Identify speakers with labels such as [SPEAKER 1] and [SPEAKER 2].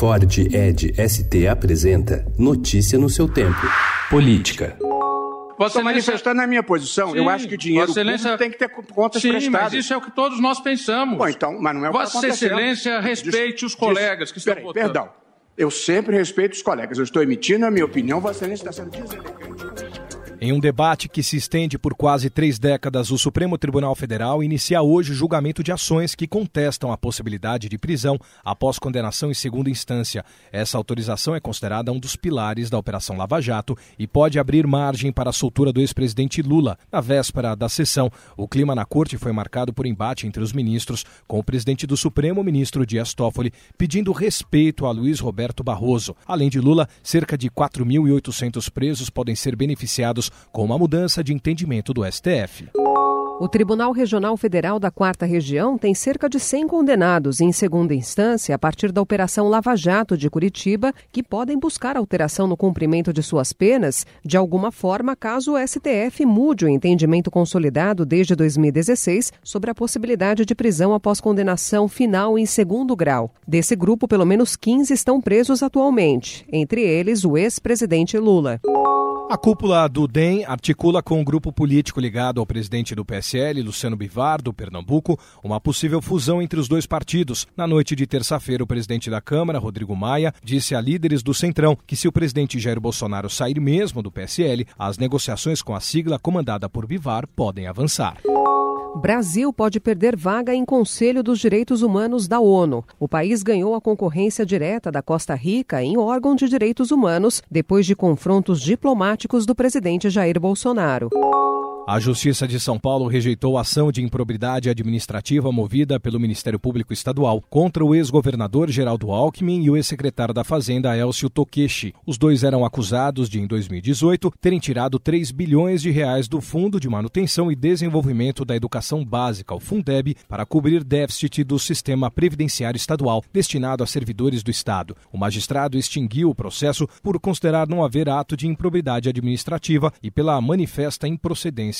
[SPEAKER 1] Ford Ed ST apresenta Notícia no seu tempo. Política.
[SPEAKER 2] Estou manifestando a minha posição. Sim, eu acho que o dinheiro Excelência... tem que ter contas
[SPEAKER 3] Sim,
[SPEAKER 2] prestadas.
[SPEAKER 3] mas isso é o que todos nós pensamos.
[SPEAKER 2] Bom, então, mas não é o
[SPEAKER 3] Vossa
[SPEAKER 2] que está
[SPEAKER 3] Excelência respeite os colegas que estão
[SPEAKER 2] Peraí,
[SPEAKER 3] votando.
[SPEAKER 2] Perdão. Eu sempre respeito os colegas. Eu estou emitindo a minha opinião. Vossa Excelência está sendo deselegante.
[SPEAKER 4] Em um debate que se estende por quase três décadas, o Supremo Tribunal Federal inicia hoje o julgamento de ações que contestam a possibilidade de prisão após condenação em segunda instância. Essa autorização é considerada um dos pilares da Operação Lava Jato e pode abrir margem para a soltura do ex-presidente Lula. Na véspera da sessão, o clima na corte foi marcado por embate entre os ministros, com o presidente do Supremo, ministro Dias Toffoli, pedindo respeito a Luiz Roberto Barroso. Além de Lula, cerca de 4.800 presos podem ser beneficiados com uma mudança de entendimento do STF.
[SPEAKER 5] O Tribunal Regional Federal da Quarta Região tem cerca de 100 condenados em segunda instância a partir da Operação Lava Jato de Curitiba, que podem buscar alteração no cumprimento de suas penas de alguma forma caso o STF mude o entendimento consolidado desde 2016 sobre a possibilidade de prisão após condenação final em segundo grau. Desse grupo, pelo menos 15 estão presos atualmente, entre eles o ex-presidente Lula.
[SPEAKER 4] A cúpula do DEM articula com o um grupo político ligado ao presidente do PSL, Luciano Bivar, do Pernambuco, uma possível fusão entre os dois partidos. Na noite de terça-feira, o presidente da Câmara, Rodrigo Maia, disse a líderes do Centrão que se o presidente Jair Bolsonaro sair mesmo do PSL, as negociações com a sigla comandada por Bivar podem avançar.
[SPEAKER 5] Brasil pode perder vaga em Conselho dos Direitos Humanos da ONU. O país ganhou a concorrência direta da Costa Rica em órgão de direitos humanos depois de confrontos diplomáticos do presidente Jair Bolsonaro.
[SPEAKER 4] A Justiça de São Paulo rejeitou a ação de improbidade administrativa movida pelo Ministério Público Estadual contra o ex-governador Geraldo Alckmin e o ex-secretário da Fazenda Elcio Tokeshi. Os dois eram acusados de, em 2018, terem tirado 3 bilhões de reais do Fundo de Manutenção e Desenvolvimento da Educação Básica, o Fundeb, para cobrir déficit do sistema previdenciário estadual destinado a servidores do Estado. O magistrado extinguiu o processo por considerar não haver ato de improbidade administrativa e pela manifesta improcedência